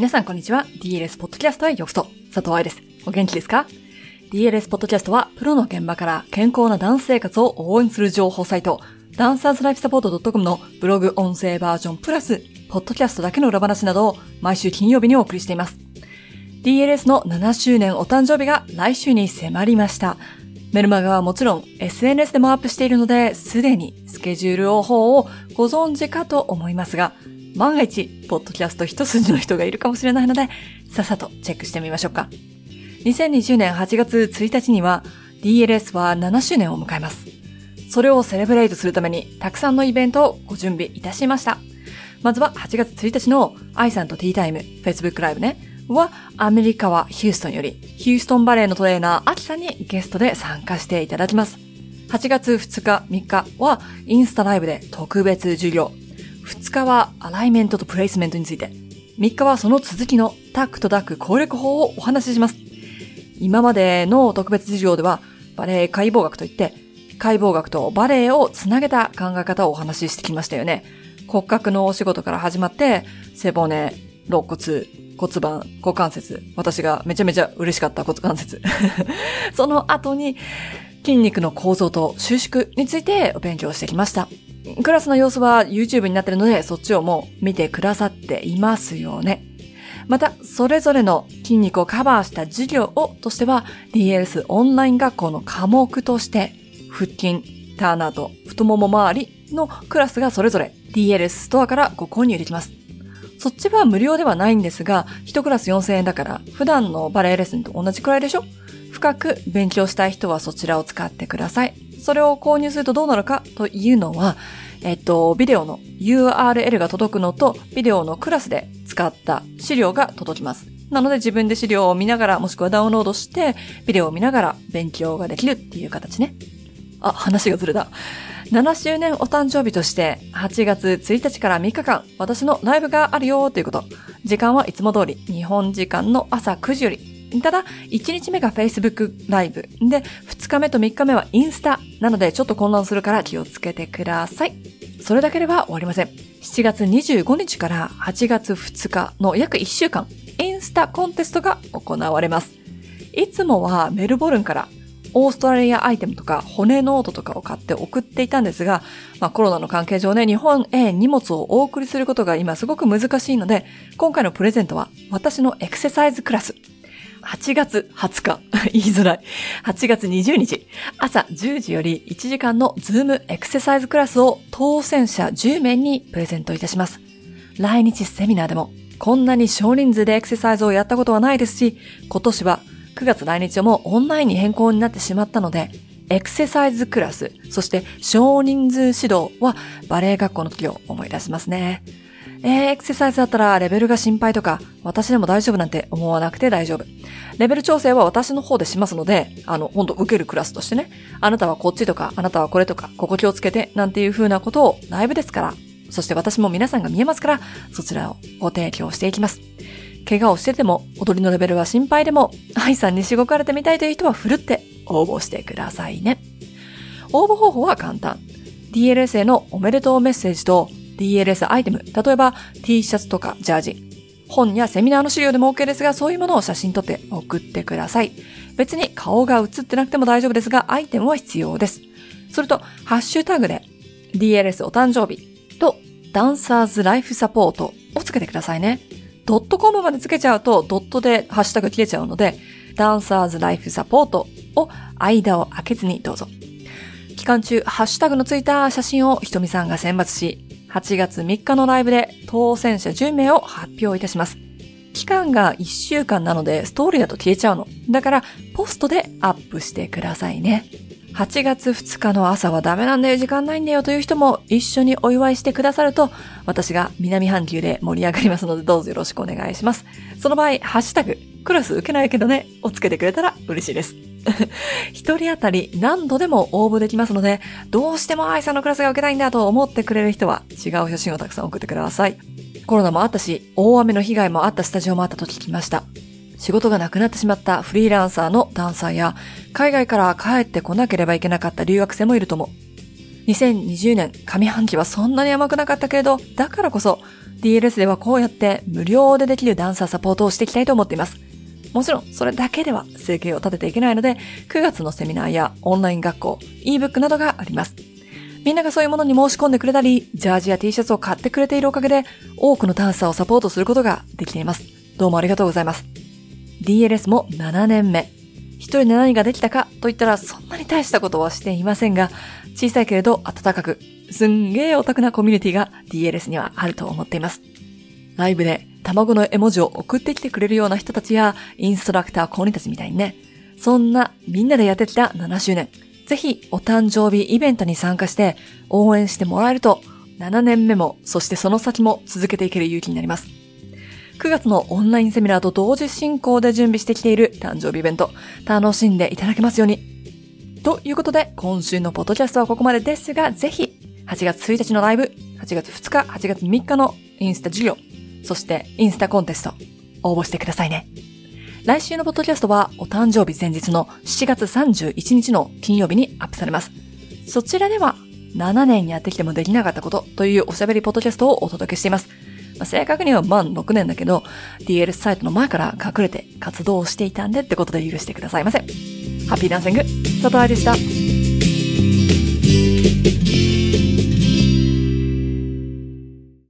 皆さんこんにちは。DLS ポッドキャストへようこそ。佐藤愛です。お元気ですか ?DLS ポッドキャストは、プロの現場から健康なダンス生活を応援する情報サイト、ダンサーズライフサポート .com のブログ音声バージョンプラス、ポッドキャストだけの裏話などを毎週金曜日にお送りしています。DLS の7周年お誕生日が来週に迫りました。メルマガはもちろん SNS でもアップしているので、すでにスケジュール方法をご存知かと思いますが、万が一、ポッドキャスト一筋の人がいるかもしれないので、さっさとチェックしてみましょうか。2020年8月1日には DLS は7周年を迎えます。それをセレブレイトするためにたくさんのイベントをご準備いたしました。まずは8月1日の愛さんとティータイム、Facebook ライブね、はアメリカはヒューストンより、ヒューストンバレーのトレーナー、アキさんにゲストで参加していただきます。8月2日、3日はインスタライブで特別授業。2日はアライメントとプレイスメントについて。3日はその続きのタックとダック攻略法をお話しします。今までの特別授業ではバレエ解剖学といって解剖学とバレエをつなげた考え方をお話ししてきましたよね。骨格のお仕事から始まって背骨、肋骨、骨盤、股関節。私がめちゃめちゃ嬉しかった骨関節。その後に筋肉の構造と収縮についてお勉強してきました。クラスの様子は YouTube になってるので、そっちをもう見てくださっていますよね。また、それぞれの筋肉をカバーした授業をとしては、DLS オンライン学校の科目として、腹筋、ターナーと太もも周りのクラスがそれぞれ DLS ストアからご購入できます。そっちは無料ではないんですが、1クラス4000円だから、普段のバレエレッスンと同じくらいでしょ？深く勉強したい人はそちらを使ってください。それを購入するとどうなるかというのは、えっと、ビデオの URL が届くのと、ビデオのクラスで使った資料が届きます。なので自分で資料を見ながら、もしくはダウンロードして、ビデオを見ながら勉強ができるっていう形ね。あ、話がずれた。7周年お誕生日として、8月1日から3日間、私のライブがあるよということ。時間はいつも通り、日本時間の朝9時よりただ、1日目が Facebook ライブ。で、2日目と3日目はインスタ。なので、ちょっと混乱するから気をつけてください。それだけでは終わりません。7月25日から8月2日の約1週間、インスタコンテストが行われます。いつもはメルボルンからオーストラリアアイテムとか骨ノートとかを買って送っていたんですが、まあコロナの関係上ね、日本へ荷物をお送りすることが今すごく難しいので、今回のプレゼントは私のエクササイズクラス。8月20日、言いづらい。8月20日、朝10時より1時間のズームエクササイズクラスを当選者10名にプレゼントいたします。来日セミナーでもこんなに少人数でエクササイズをやったことはないですし、今年は9月来日もうオンラインに変更になってしまったので、エクササイズクラス、そして少人数指導はバレエ学校の時を思い出しますね。えー、エクササイズだったらレベルが心配とか、私でも大丈夫なんて思わなくて大丈夫。レベル調整は私の方でしますので、あの、ほんと受けるクラスとしてね、あなたはこっちとか、あなたはこれとか、ここ気をつけて、なんていう風なことをライブですから、そして私も皆さんが見えますから、そちらをご提供していきます。怪我をしてても、踊りのレベルは心配でも、愛さんにしごかれてみたいという人はふるって応募してくださいね。応募方法は簡単。DLS へのおめでとうメッセージと DLS アイテム、例えば T シャツとかジャージ、本やセミナーの資料でも OK ですが、そういうものを写真撮って送ってください。別に顔が写ってなくても大丈夫ですが、アイテムは必要です。それと、ハッシュタグで DLS お誕生日とダンサーズライフサポートをつけてくださいね。ドットコムまでつけちゃうとドットでハッシュタグ切れちゃうので、ダンサーズライフサポートを間を空けずにどうぞ。期間中、ハッシュタグのついた写真をひとみさんが選抜し、8月3日のライブで当選者10名を発表いたします。期間が1週間なのでストーリーだと消えちゃうの。だからポストでアップしてくださいね。8月2日の朝はダメなんだよ、時間ないんだよという人も一緒にお祝いしてくださると、私が南半球で盛り上がりますのでどうぞよろしくお願いします。その場合、ハッシュタグ、クラス受けないけどね、をつけてくれたら嬉しいです。一人当たり何度でも応募できますので、どうしても愛さんのクラスが受けたいんだと思ってくれる人は違う写真をたくさん送ってください。コロナもあったし、大雨の被害もあったスタジオもあったと聞きました。仕事がなくなってしまったフリーランサーのダンサーや、海外から帰ってこなければいけなかった留学生もいると思う。2020年上半期はそんなに甘くなかったけれど、だからこそ DLS ではこうやって無料でできるダンサーサポートをしていきたいと思っています。もちろん、それだけでは生計を立てていけないので、9月のセミナーやオンライン学校、ebook などがあります。みんながそういうものに申し込んでくれたり、ジャージや T シャツを買ってくれているおかげで、多くのダンサーをサポートすることができています。どうもありがとうございます。DLS も7年目。一人で何ができたかと言ったらそんなに大したことはしていませんが、小さいけれど温かく、すんげーオタクなコミュニティが DLS にはあると思っています。ライブで卵の絵文字を送ってきてくれるような人たちや、インストラクター公認たちみたいにね、そんなみんなでやってきた7周年。ぜひお誕生日イベントに参加して応援してもらえると、7年目も、そしてその先も続けていける勇気になります。9月のオンラインセミナーと同時進行で準備してきている誕生日イベント、楽しんでいただけますように。ということで、今週のポッドキャストはここまでですが、ぜひ、8月1日のライブ、8月2日、8月3日のインスタ授業、そしてインスタコンテスト、応募してくださいね。来週のポッドキャストは、お誕生日前日の7月31日の金曜日にアップされます。そちらでは、7年やってきてもできなかったことというおしゃべりポッドキャストをお届けしています。まあ、正確には満6年だけど、DL サイトの前から隠れて活動をしていたんでってことで許してくださいませ。ハッピーダンシング、佐藤愛でした。